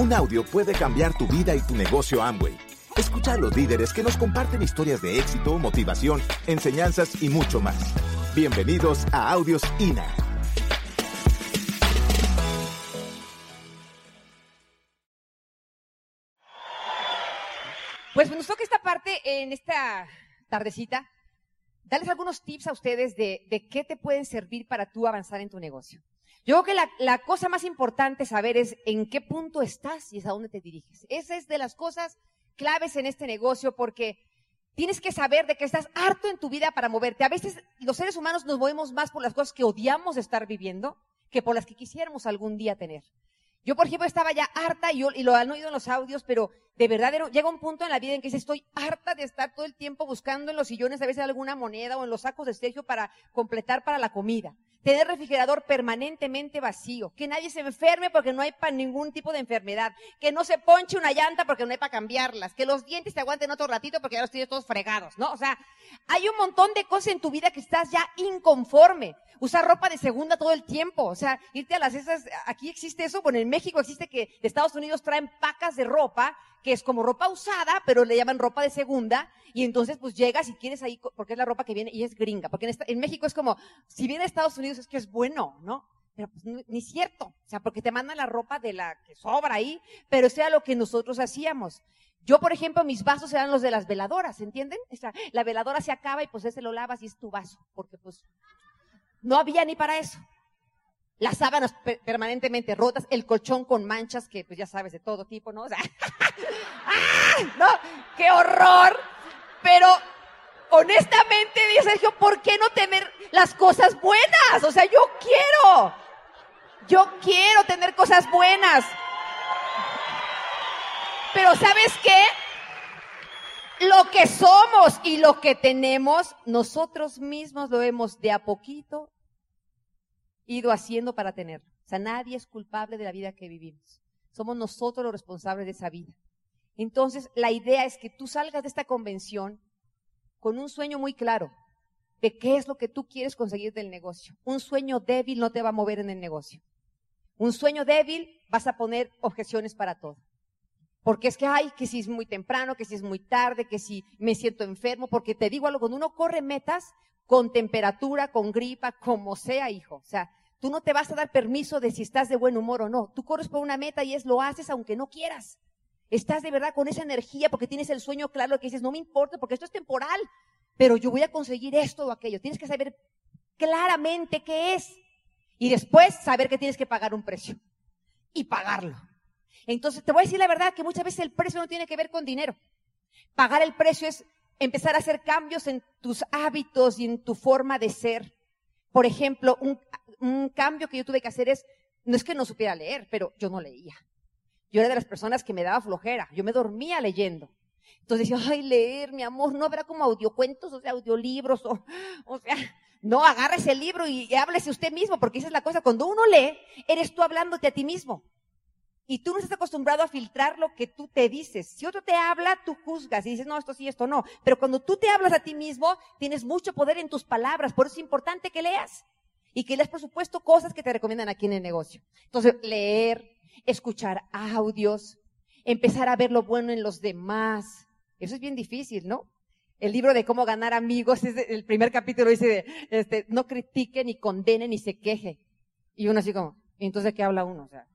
Un audio puede cambiar tu vida y tu negocio Amway. Escucha a los líderes que nos comparten historias de éxito, motivación, enseñanzas y mucho más. Bienvenidos a Audios INA. Pues nos toca esta parte en esta tardecita, darles algunos tips a ustedes de, de qué te pueden servir para tú avanzar en tu negocio. Yo creo que la, cosa más importante saber es en qué punto estás y es a dónde te diriges. Esa es de las cosas claves en este negocio porque tienes que saber de que estás harto en tu vida para moverte. A veces los seres humanos nos movemos más por las cosas que odiamos estar viviendo que por las que quisiéramos algún día tener. Yo, por ejemplo, estaba ya harta y, y lo han oído en los audios, pero de verdad llega un punto en la vida en que estoy harta de estar todo el tiempo buscando en los sillones a veces alguna moneda o en los sacos de Sergio para completar para la comida tener refrigerador permanentemente vacío, que nadie se enferme porque no hay para ningún tipo de enfermedad, que no se ponche una llanta porque no hay para cambiarlas, que los dientes te aguanten otro ratito porque ya los tienes todos fregados, ¿no? O sea, hay un montón de cosas en tu vida que estás ya inconforme. Usar ropa de segunda todo el tiempo, o sea, irte a las esas, aquí existe eso, bueno, en México existe que de Estados Unidos traen pacas de ropa que es como ropa usada, pero le llaman ropa de segunda, y entonces pues llegas y quieres ahí, porque es la ropa que viene y es gringa, porque en, en México es como, si viene a Estados Unidos es que es bueno, ¿no? Pero pues ni cierto, o sea, porque te mandan la ropa de la que sobra ahí, pero sea lo que nosotros hacíamos. Yo, por ejemplo, mis vasos eran los de las veladoras, ¿entienden? O sea, la veladora se acaba y pues ese lo lavas y es tu vaso, porque pues no había ni para eso las sábanas permanentemente rotas, el colchón con manchas que pues ya sabes de todo tipo, ¿no? O sea, no, qué horror. Pero honestamente, dice Sergio, ¿por qué no tener las cosas buenas? O sea, yo quiero, yo quiero tener cosas buenas. Pero ¿sabes qué? Lo que somos y lo que tenemos, nosotros mismos lo hemos de a poquito ido haciendo para tenerlo. O sea, nadie es culpable de la vida que vivimos. Somos nosotros los responsables de esa vida. Entonces, la idea es que tú salgas de esta convención con un sueño muy claro de qué es lo que tú quieres conseguir del negocio. Un sueño débil no te va a mover en el negocio. Un sueño débil vas a poner objeciones para todo. Porque es que, ay, que si es muy temprano, que si es muy tarde, que si me siento enfermo, porque te digo algo, cuando uno corre metas con temperatura, con gripa, como sea, hijo. O sea, Tú no te vas a dar permiso de si estás de buen humor o no. Tú corres por una meta y es lo haces aunque no quieras. Estás de verdad con esa energía porque tienes el sueño claro que dices, no me importa porque esto es temporal, pero yo voy a conseguir esto o aquello. Tienes que saber claramente qué es y después saber que tienes que pagar un precio y pagarlo. Entonces te voy a decir la verdad que muchas veces el precio no tiene que ver con dinero. Pagar el precio es empezar a hacer cambios en tus hábitos y en tu forma de ser. Por ejemplo, un, cambio que yo tuve que hacer es, no es que no supiera leer, pero yo no leía. Yo era de las personas que me daba flojera, yo me dormía leyendo. Entonces decía, ay, leer, mi amor, no habrá como audiocuentos, o sea, audiolibros, o, o sea, no, agarre ese libro y, háblese usted mismo, porque esa es la cosa, cuando uno lee, eres tú hablándote a ti mismo. Y tú no estás acostumbrado a filtrar lo que tú te dices. Si otro te habla, tú juzgas y dices, no, esto sí, esto no. Pero cuando tú te hablas a ti mismo, tienes mucho poder en tus palabras. Por eso es importante que leas y que les por supuesto cosas que te recomiendan aquí en el negocio. Entonces, leer, escuchar audios, empezar a ver lo bueno en los demás. Eso es bien difícil, ¿no? El libro de cómo ganar amigos, el primer capítulo dice, este, no critique, ni condene, ni se queje. Y uno así como, entonces qué habla uno? O sea,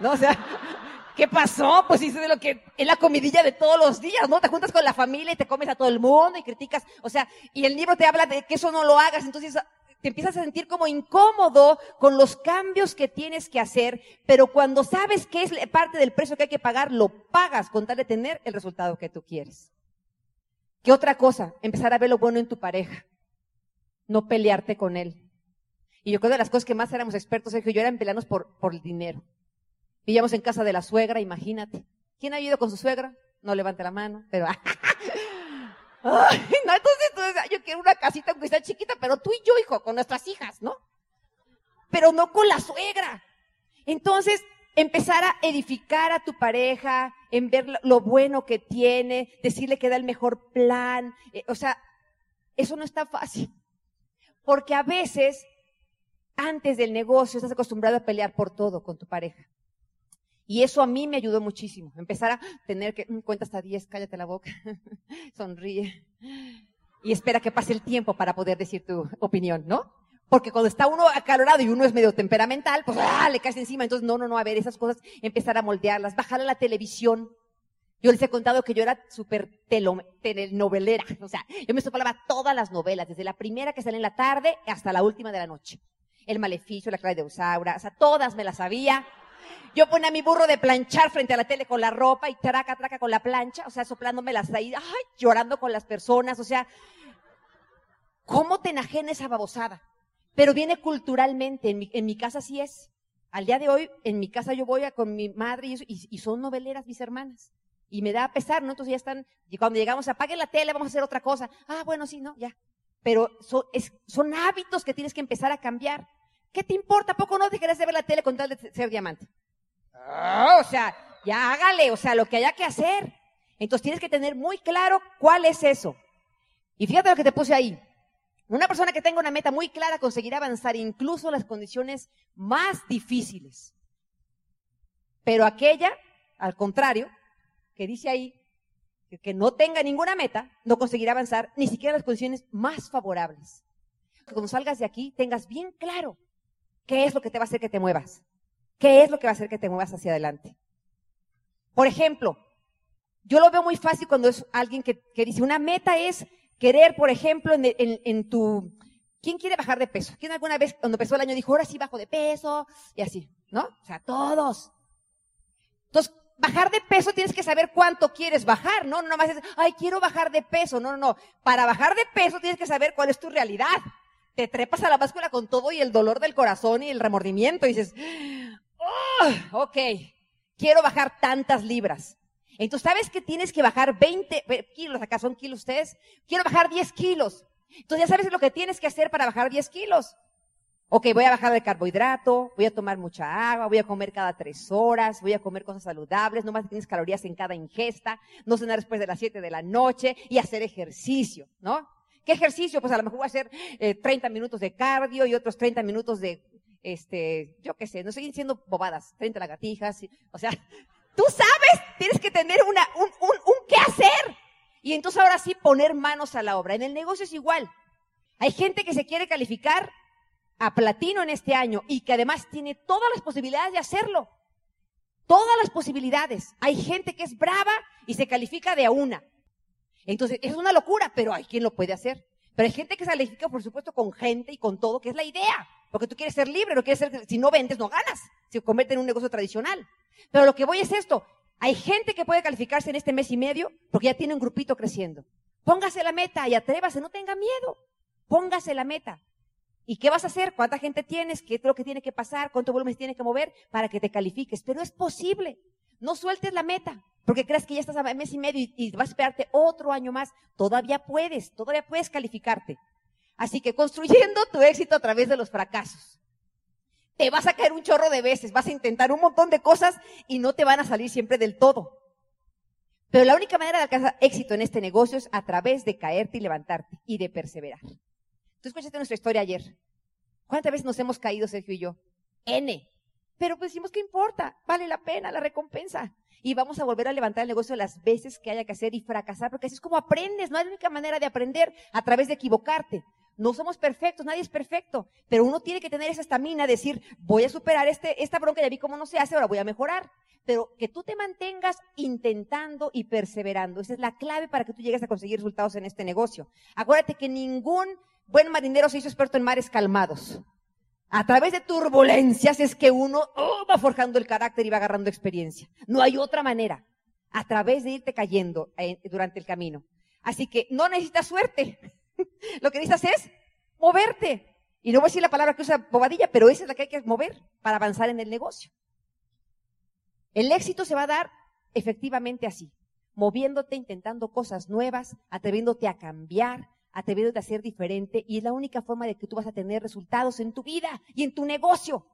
¿no? O sea, ¿qué pasó? Pues dice de lo que es la comidilla de todos los días, ¿no? Te juntas con la familia y te comes a todo el mundo y criticas, o sea, y el libro te habla de que eso no lo hagas, entonces te empiezas a sentir como incómodo con los cambios que tienes que hacer, pero cuando sabes que es parte del precio que hay que pagar, lo pagas con tal de tener el resultado que tú quieres. ¿Qué otra cosa? Empezar a ver lo bueno en tu pareja. No pelearte con él. Y yo creo que de las cosas que más éramos expertos es que yo era en pelearnos por, por el dinero. Vivíamos en casa de la suegra, imagínate. ¿Quién ha ido con su suegra? No levante la mano, pero Ay, no, entonces, yo quiero una casita aunque sea chiquita, pero tú y yo, hijo, con nuestras hijas, ¿no? Pero no con la suegra. Entonces, empezar a edificar a tu pareja, en ver lo bueno que tiene, decirle que da el mejor plan. Eh, o sea, eso no está fácil. Porque a veces, antes del negocio, estás acostumbrado a pelear por todo con tu pareja. Y eso a mí me ayudó muchísimo. Empezar a tener que, mm, cuenta hasta 10, cállate la boca, sonríe. Y espera que pase el tiempo para poder decir tu opinión, ¿no? Porque cuando está uno acalorado y uno es medio temperamental, pues ¡ah! le caes encima. Entonces, no, no, no, a ver, esas cosas, empezar a moldearlas, bajar a la televisión. Yo les he contado que yo era súper telenovelera. O sea, yo me soplaba todas las novelas, desde la primera que sale en la tarde hasta la última de la noche. El maleficio, la clave de Usaura, o sea, todas me las sabía. Yo ponía a mi burro de planchar frente a la tele con la ropa y traca, traca con la plancha, o sea, soplándome las ahí, ay, llorando con las personas, o sea, ¿cómo te enajena esa babosada? Pero viene culturalmente, en mi, en mi casa sí es. Al día de hoy, en mi casa yo voy a, con mi madre y, y, son noveleras mis hermanas. Y me da pesar, ¿no? Entonces ya están, y cuando llegamos, apague la tele, vamos a hacer otra cosa. Ah, bueno, sí, no, ya. Pero son hábitos que tienes que empezar a cambiar. ¿Qué te importa? ¿A poco no te querés ver la tele con tal de ser diamante? Ah, o sea, ya hágale, o sea, lo que haya que hacer. Entonces tienes que tener muy claro cuál es eso. Y fíjate lo que te puse ahí. Una persona que tenga una meta muy clara conseguirá avanzar incluso en las condiciones más difíciles. Pero aquella, al contrario, que dice ahí, que no tenga ninguna meta, no conseguirá avanzar ni siquiera en las condiciones más favorables. Cuando salgas de aquí, tengas bien claro qué es lo que te va a hacer que te muevas. ¿Qué es lo que va a hacer que te muevas hacia adelante? Por ejemplo, yo lo veo muy fácil cuando es alguien que, dice, una meta es querer, por ejemplo, en, tu... ¿Quién quiere bajar de peso? ¿Quién alguna vez cuando empezó el año dijo, ahora sí bajo de peso? Y así, ¿no? O sea, todos. Entonces, bajar de peso tienes que saber cuánto quieres bajar, ¿no? No nomás es, ay, quiero bajar de peso. No, no, no. Para bajar de peso tienes que saber cuál es tu realidad. Te trepas a la báscula con todo y el dolor del corazón y el remordimiento y dices, oh, ok, quiero bajar tantas libras. Entonces, ¿sabes que tienes que bajar 20 kilos? Acá son kilos ustedes. Quiero bajar 10 kilos. Entonces, ya sabes lo que tienes que hacer para bajar 10 kilos. Ok, voy a bajar de carbohidrato, voy a tomar mucha agua, voy a comer cada tres horas, voy a comer cosas saludables, no más tienes calorías en cada ingesta, no cenar después de las 7 de la noche y hacer ejercicio, ¿no? ¿Qué ejercicio? Pues a lo mejor voy a hacer 30 eh, minutos de cardio y otros 30 minutos de este, yo qué sé, no siguen siendo bobadas, 30 lagartijas, o sea, tú sabes, tienes que tener una, un, un, un qué hacer. Y entonces ahora sí poner manos a la obra. En el negocio es igual. Hay gente que se quiere calificar a platino en este año y que además tiene todas las posibilidades de hacerlo. Todas las posibilidades. Hay gente que es brava y se califica de a una. Entonces, es una locura, pero hay quien lo puede hacer. Pero hay gente que se califica, por supuesto, con gente y con todo, que es la idea. Porque tú quieres ser libre, no quieres ser, si no vendes, no ganas. Se convierte en un negocio tradicional. Pero lo que voy es esto. Hay gente que puede calificarse en este mes y medio porque ya tiene un grupito creciendo. Póngase la meta y atrévase, no tenga miedo. Póngase la meta. ¿Y qué vas a hacer? ¿Cuánta gente tienes? ¿Qué es lo que tiene que pasar? ¿Cuánto volumen tiene que mover para que te califiques? Pero es posible. No sueltes la meta porque creas que ya estás a mes y medio y, y vas a esperarte otro año más. Todavía puedes, todavía puedes calificarte. Así que construyendo tu éxito a través de los fracasos. Te vas a caer un chorro de veces, vas a intentar un montón de cosas y no te van a salir siempre del todo. Pero la única manera de alcanzar éxito en este negocio es a través de caerte y levantarte y de perseverar. Tú escuchaste nuestra historia ayer. ¿Cuántas veces nos hemos caído, Sergio y yo? N. Pero pues decimos, ¿qué importa? Vale la pena la recompensa. Y vamos a volver a levantar el negocio las veces que haya que hacer y fracasar, porque así es como aprendes. No hay única manera de aprender a través de equivocarte. No somos perfectos, nadie es perfecto, pero uno tiene que tener esa estamina, decir, voy a superar este, esta bronca, ya vi cómo no se hace, ahora voy a mejorar. Pero que tú te mantengas intentando y perseverando. Esa es la clave para que tú llegues a conseguir resultados en este negocio. Acuérdate que ningún buen marinero se hizo experto en mares calmados. A través de turbulencias es que uno oh, va forjando el carácter y va agarrando experiencia. No hay otra manera. A través de irte cayendo eh, durante el camino. Así que no necesitas suerte. Lo que necesitas es moverte. Y no voy a decir la palabra que usa bobadilla, pero esa es la que hay que mover para avanzar en el negocio. El éxito se va a dar efectivamente así, moviéndote, intentando cosas nuevas, atreviéndote a cambiar, atreviéndote a ser diferente y es la única forma de que tú vas a tener resultados en tu vida y en tu negocio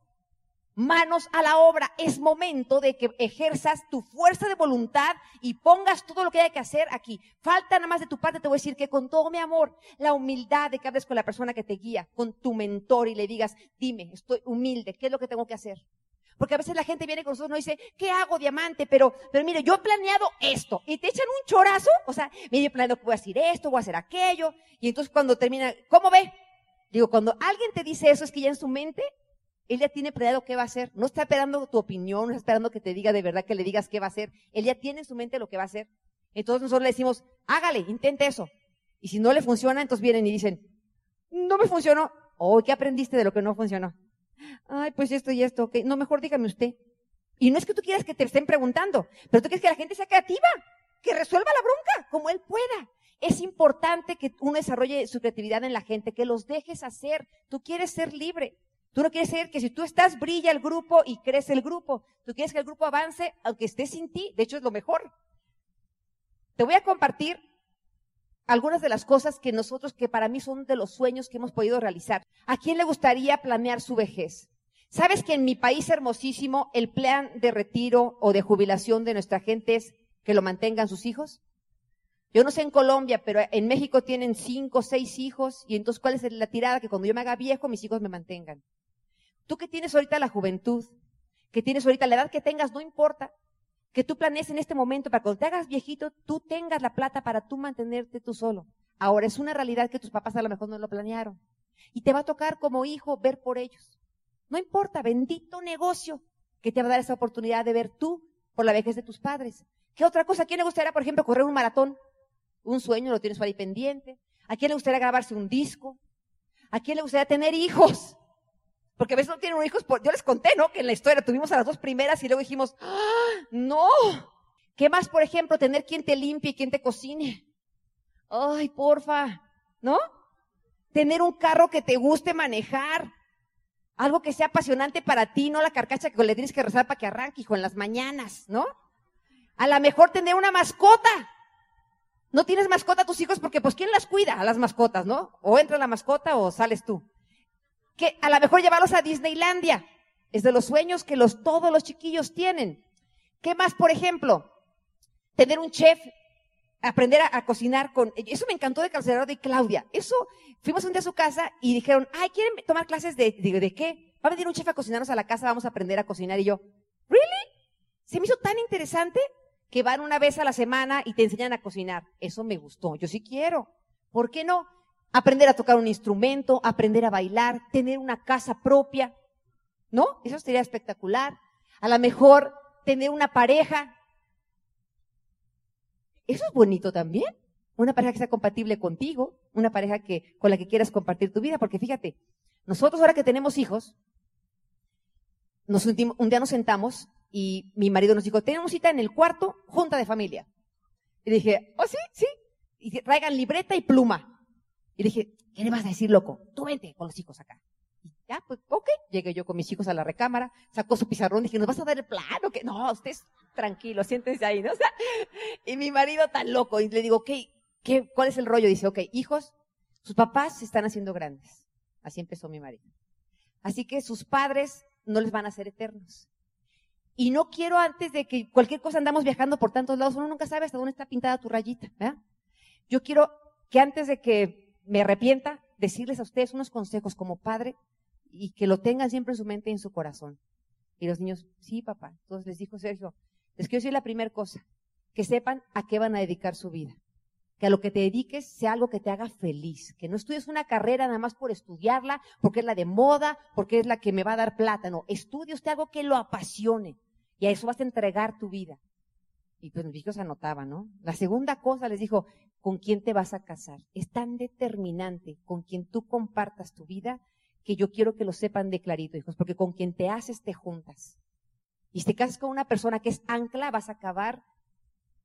manos a la obra. Es momento de que ejerzas tu fuerza de voluntad y pongas todo lo que hay que hacer aquí. Falta nada más de tu parte, te voy a decir que con todo mi amor, la humildad de que hables con la persona que te guía, con tu mentor y le digas, dime, estoy humilde, ¿qué es lo que tengo que hacer? Porque a veces la gente viene con nosotros y nos dice, ¿qué hago, diamante? Pero, pero mire, yo he planeado esto. Y te echan un chorazo. O sea, mire, yo he planeado que voy a hacer esto, voy a hacer aquello. Y entonces cuando termina, ¿cómo ve? Digo, cuando alguien te dice eso, es que ya en su mente, él ya tiene planeado qué va a hacer. No está esperando tu opinión, no está esperando que te diga de verdad que le digas qué va a hacer. Él ya tiene en su mente lo que va a hacer. Entonces nosotros le decimos, hágale, intente eso. Y si no le funciona, entonces vienen y dicen, no me funcionó. Oh, ¿qué aprendiste de lo que no funcionó? Ay, pues esto y esto, ok. No, mejor dígame usted. Y no es que tú quieras que te estén preguntando, pero tú quieres que la gente sea creativa, que resuelva la bronca como él pueda. Es importante que uno desarrolle su creatividad en la gente, que los dejes hacer. Tú quieres ser libre. Tú no quieres ser que si tú estás, brilla el grupo y crece el grupo. Tú quieres que el grupo avance aunque esté sin ti. De hecho, es lo mejor. Te voy a compartir algunas de las cosas que nosotros, que para mí son de los sueños que hemos podido realizar. ¿A quién le gustaría planear su vejez? ¿Sabes que en mi país hermosísimo el plan de retiro o de jubilación de nuestra gente es que lo mantengan sus hijos? Yo no sé en Colombia, pero en México tienen cinco seis hijos y entonces ¿cuál es la tirada? Que cuando yo me haga viejo mis hijos me mantengan. Tú que tienes ahorita la juventud, que tienes ahorita la edad que tengas, no importa, que tú planees en este momento para cuando te hagas viejito, tú tengas la plata para tú mantenerte tú solo. Ahora es una realidad que tus papás a lo mejor no lo planearon. Y te va a tocar como hijo ver por ellos. No importa, bendito negocio que te va a dar esa oportunidad de ver tú por la vejez de tus padres. ¿Qué otra cosa? ¿A quién le gustaría, por ejemplo, correr un maratón? Un sueño, lo tienes ahí pendiente. ¿A quién le gustaría grabarse un disco? ¿A quién le gustaría tener hijos? Porque a veces no tienen hijos, yo les conté, ¿no? Que en la historia tuvimos a las dos primeras y luego dijimos, ¡Ah, no. ¿Qué más, por ejemplo, tener quien te limpie y quien te cocine? Ay, porfa, ¿no? Tener un carro que te guste manejar. Algo que sea apasionante para ti, no la carcacha que le tienes que rezar para que arranque, hijo, en las mañanas, ¿no? A lo mejor tener una mascota. No tienes mascota a tus hijos porque, pues, ¿quién las cuida a las mascotas, no? O entra la mascota o sales tú que a lo mejor llevarlos a Disneylandia. Es de los sueños que los, todos los chiquillos tienen. ¿Qué más, por ejemplo? Tener un chef, aprender a, cocinar con... Eso me encantó de Calcerado y Claudia. Eso, fuimos un día a su casa y dijeron, ay, ¿quieren tomar clases de, de, de qué? Va a venir un chef a cocinarnos a la casa, vamos a aprender a cocinar. Y yo, ¿really? Se me hizo tan interesante que van una vez a la semana y te enseñan a cocinar. Eso me gustó. Yo sí quiero. ¿Por qué no? Aprender a tocar un instrumento, aprender a bailar, tener una casa propia, ¿no? Eso sería espectacular. A lo mejor tener una pareja. Eso es bonito también. Una pareja que sea compatible contigo, una pareja que, con la que quieras compartir tu vida, porque fíjate, nosotros ahora que tenemos hijos, un día nos sentamos y mi marido nos dijo, tenemos cita en el cuarto, junta de familia. Y dije, oh sí, sí. Y traigan libreta y pluma. Y dije, ¿qué le vas a decir, loco? Tú vente con los hijos acá. Y ya, pues, ok. Llegué yo con mis hijos a la recámara, sacó su pizarrón, dije, ¿nos vas a dar el plano? que No, ustedes tranquilo, siéntense ahí, ¿no? O y mi marido tan loco, y le digo, ¿qué, qué, ¿cuál es el rollo? Dice, ok, hijos, sus papás se están haciendo grandes. Así empezó mi marido. Así que sus padres no les van a ser eternos. Y no quiero antes de que cualquier cosa andamos viajando por tantos lados, uno nunca sabe hasta dónde está pintada tu rayita, ¿verdad? Yo quiero que antes de que me arrepienta, decirles a ustedes unos consejos como padre y que lo tengan siempre en su mente y en su corazón. Y los niños, sí, papá. Entonces les dijo Sergio, les quiero decir la primera cosa, que sepan a qué van a dedicar su vida. Que a lo que te dediques sea algo que te haga feliz. Que no estudies una carrera nada más por estudiarla, porque es la de moda, porque es la que me va a dar plata. No, estudia usted algo que lo apasione. Y a eso vas a entregar tu vida. Y pues mis hijos anotaban, ¿no? La segunda cosa les dijo, ¿con quién te vas a casar? Es tan determinante con quien tú compartas tu vida que yo quiero que lo sepan de clarito, hijos, porque con quien te haces te juntas. Y si te casas con una persona que es ancla, vas a acabar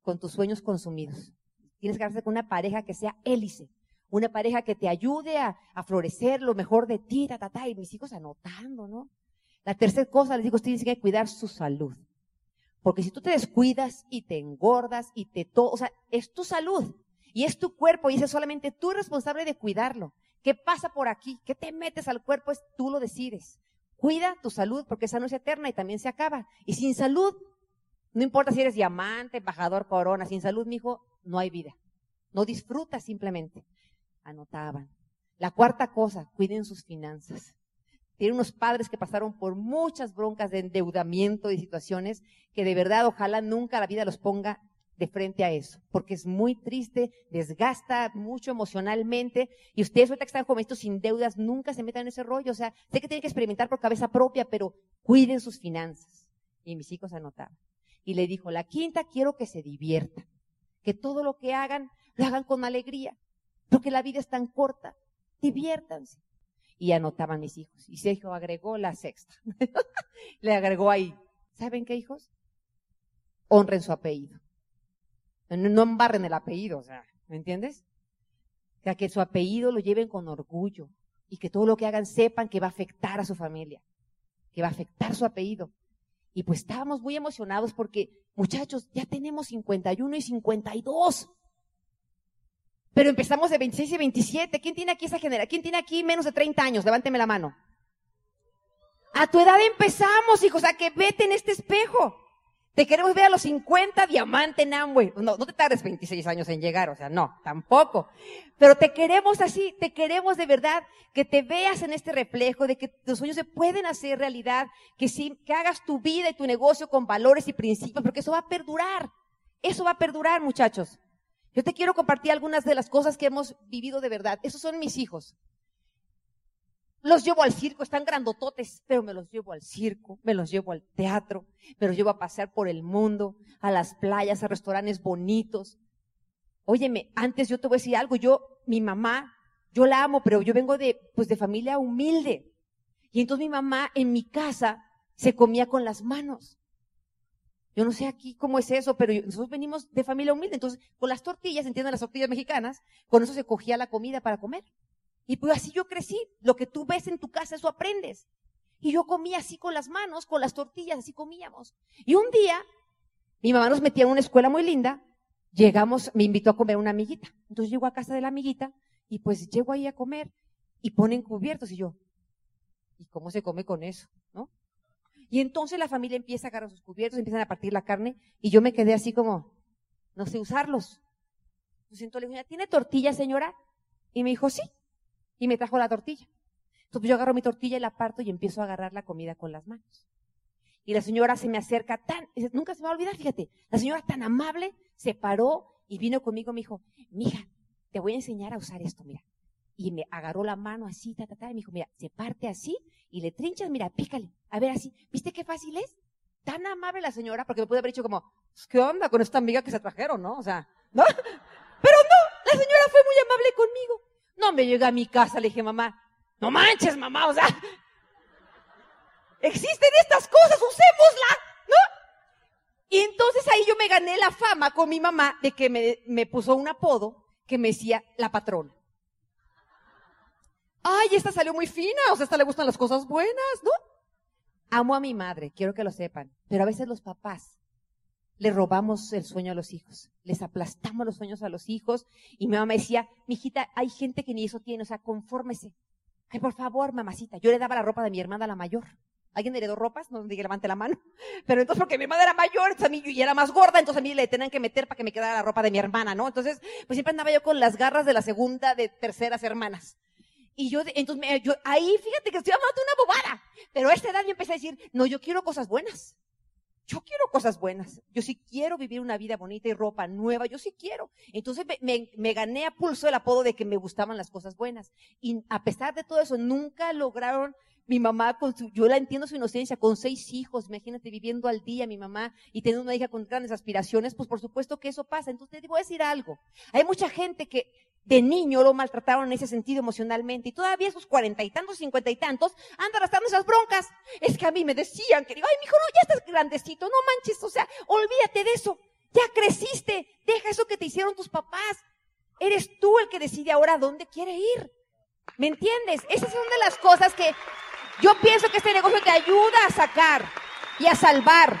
con tus sueños consumidos. Tienes que casarte con una pareja que sea hélice, una pareja que te ayude a, florecer lo mejor de ti, ta, ta, ta, y mis hijos anotando, ¿no? La tercera cosa, les digo, tienes que cuidar su salud. Porque si tú te descuidas y te engordas y te to, o sea, es tu salud y es tu cuerpo y es solamente tú responsable de cuidarlo. ¿Qué pasa por aquí? ¿Qué te metes al cuerpo? Es tú lo decides. Cuida tu salud porque esa no es eterna y también se acaba. Y sin salud, no importa si eres diamante, embajador, corona, sin salud, mi hijo, no hay vida. No disfrutas simplemente. Anotaban. La cuarta cosa, cuiden sus finanzas tiene unos padres que pasaron por muchas broncas de endeudamiento y situaciones que de verdad ojalá nunca la vida los ponga de frente a eso, porque es muy triste, desgasta mucho emocionalmente, y ustedes ahorita que están estos sin deudas, nunca se metan en ese rollo, o sea, sé que tienen que experimentar por cabeza propia, pero cuiden sus finanzas. Y mis hijos anotaban. Y le dijo, la quinta, quiero que se diviertan, que todo lo que hagan, lo hagan con alegría, porque la vida es tan corta, diviértanse. Y anotaban mis hijos. Y Sergio agregó la sexta. le agregó ahí, ¿saben qué hijos? Honren su apellido. No embarren el apellido, ¿me entiendes? O sea, que su apellido lo lleven con orgullo y que todo lo que hagan sepan que va a afectar a su familia, que va a afectar su apellido. Y pues estábamos muy emocionados porque, muchachos, ya tenemos 51 y 52. Pero empezamos de 26 y 27. ¿Quién tiene aquí esa generación? ¿Quién tiene aquí menos de 30 años? Levánteme la mano. A tu edad empezamos, hijos, a que vete en este espejo. Te queremos ver a los 50 diamante en. No, no te tardes 26 años en llegar, o sea, no, tampoco. Pero te queremos así, te queremos de verdad que te veas en este reflejo de que tus sueños se pueden hacer realidad, que sí, que hagas tu vida y tu negocio con valores y principios, porque eso va a perdurar. Eso va a perdurar, muchachos. Yo te quiero compartir algunas de las cosas que hemos vivido de verdad. Esos son mis hijos. Los llevo al circo, están grandototes, pero me los llevo al circo, me los llevo al teatro, me los llevo a pasear por el mundo, a las playas, a restaurantes bonitos. Óyeme, antes yo te voy a decir algo, yo, mi mamá, yo la amo, pero yo vengo de, pues de familia humilde. Y entonces mi mamá en mi casa se comía con las manos. Yo no sé aquí cómo es eso, pero nosotros venimos de familia humilde. Entonces, con las tortillas, entienden las tortillas mexicanas, con eso se cogía la comida para comer. Y pues así yo crecí. Lo que tú ves en tu casa, eso aprendes. Y yo comía así con las manos, con las tortillas, así comíamos. Y un día, mi mamá nos metía en una escuela muy linda. Llegamos, me invitó a comer una amiguita. Entonces llego a casa de la amiguita y pues llego ahí a comer y ponen cubiertos y yo, ¿y cómo se come con eso? ¿No? Y entonces la familia empieza a agarrar sus cubiertos, empiezan a partir la carne y yo me quedé así como, no sé usarlos. Entonces le dije, ¿tiene tortilla, señora? Y me dijo, sí y me trajo la tortilla. Entonces yo agarro mi tortilla y la parto y empiezo a agarrar la comida con las manos. Y la señora se me acerca tan, nunca se me va a olvidar, fíjate, la señora tan amable se paró y vino conmigo y me dijo, mija, te voy a enseñar a usar esto, mira. Y me agarró la mano así, ta, ta, ta, y me dijo, mira, se parte así y le trinchas, mira, pícale, a ver así, ¿viste qué fácil es? Tan amable la señora, porque me puede haber dicho como, pues, ¿qué onda con esta amiga que se trajeron, no? O sea, ¿no? Pero no, la señora fue muy amable conmigo. No me llegué a mi casa, le dije, mamá, no manches, mamá, o sea, existen estas cosas, usémosla, ¿no? Y entonces ahí yo me gané la fama con mi mamá de que me puso un apodo que me decía la patrona. Ay, esta salió muy fina, o sea, esta le gustan las cosas buenas, ¿no? Amo a mi madre, quiero que lo sepan, pero a veces los papás le robamos el sueño a los hijos, les aplastamos los sueños a los hijos. Y mi mamá decía, mijita, hay gente que ni eso tiene, o sea, confórmese. Ay, por favor, mamacita. Yo le daba la ropa de mi hermana, la mayor. ¿Alguien heredó ropas? No diga, levante la mano. Pero entonces, porque mi hermana era mayor, a mí, y era más gorda, entonces a mí le tenían que meter para que me quedara la ropa de mi hermana, ¿no? Entonces, pues siempre andaba yo con las garras de la segunda, de terceras hermanas. Y yo, entonces, yo, ahí, fíjate que estoy hablando una bobada. Pero a esta edad yo empecé a decir, no, yo quiero cosas buenas yo quiero cosas buenas, yo sí quiero vivir una vida bonita y ropa nueva, yo sí quiero. Entonces me, gané a pulso el apodo de que me gustaban las cosas buenas. Y a pesar de todo eso, nunca lograron mi mamá, con su, yo la entiendo su inocencia, con seis hijos, imagínate viviendo al día mi mamá y teniendo una hija con grandes aspiraciones, pues por supuesto que eso pasa. Entonces te voy a decir algo. Hay mucha gente que de niño lo maltrataron en ese sentido emocionalmente y todavía esos cuarenta y tantos, cincuenta y tantos, anda arrastrando esas broncas. Es que a mí me decían que digo, ay, mijo, no, ya estás grandecito, no manches, o sea, olvídate de eso. Ya creciste, deja eso que te hicieron tus papás. Eres tú el que decide ahora dónde quiere ir. ¿Me entiendes? Esas son de las cosas que yo pienso que este negocio te ayuda a sacar y a salvar.